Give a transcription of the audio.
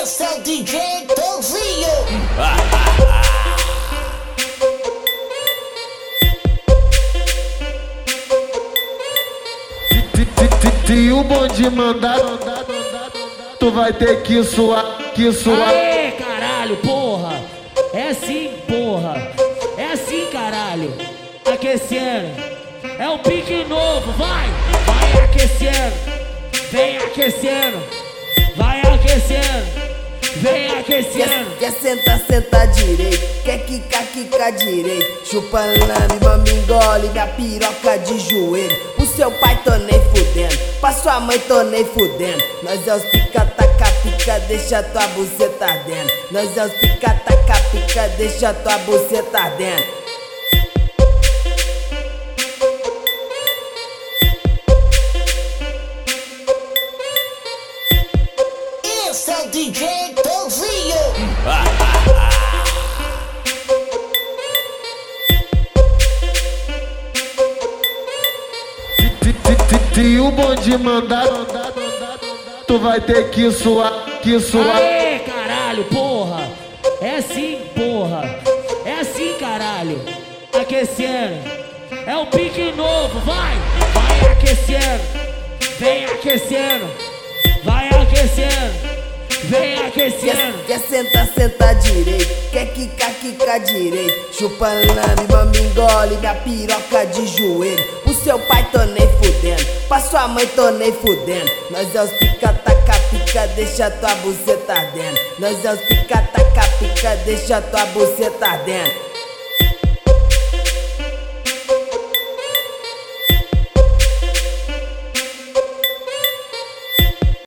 Esse é o DJ Tozinho. Se o bonde mandar, tu vai ter que suar, que suar. Aê, caralho, porra! É assim, porra! É assim, caralho! Aquecendo! É o pique novo, vai! Vai aquecendo! Vem aquecendo! Vai aquecendo! Vem Quer, aquecendo! quer sentar, senta direito. Quer quicar, quica direito. Chupa lame, mama engole minha piroca de joelho. Pro seu pai tô nem fudendo. Pra sua mãe tô nem fudendo. Nós é os pica, taca, pica, deixa tua buceta ardendo. Nós é os pica, taca, pica, deixa tua buceta ardendo. É o DJ Tozinho. Se, o bonde mandar, tu vai ter que suar, que suar. Aê, caralho, porra! É assim, porra! É assim, caralho! Aquecendo! É o pique novo, vai! Vai aquecendo! Vem aquecendo! Quer, quer sentar, senta direito. Quer quicar, quica direito. Chupa lame, mama engole minha piroca de joelho. Pro seu pai tô nem fudendo. Pra sua mãe tô nem fudendo. Nós é os pica, taca, pica, deixa tua buceta ardendo. Nós é os pica, taca, pica, deixa tua buceta ardendo.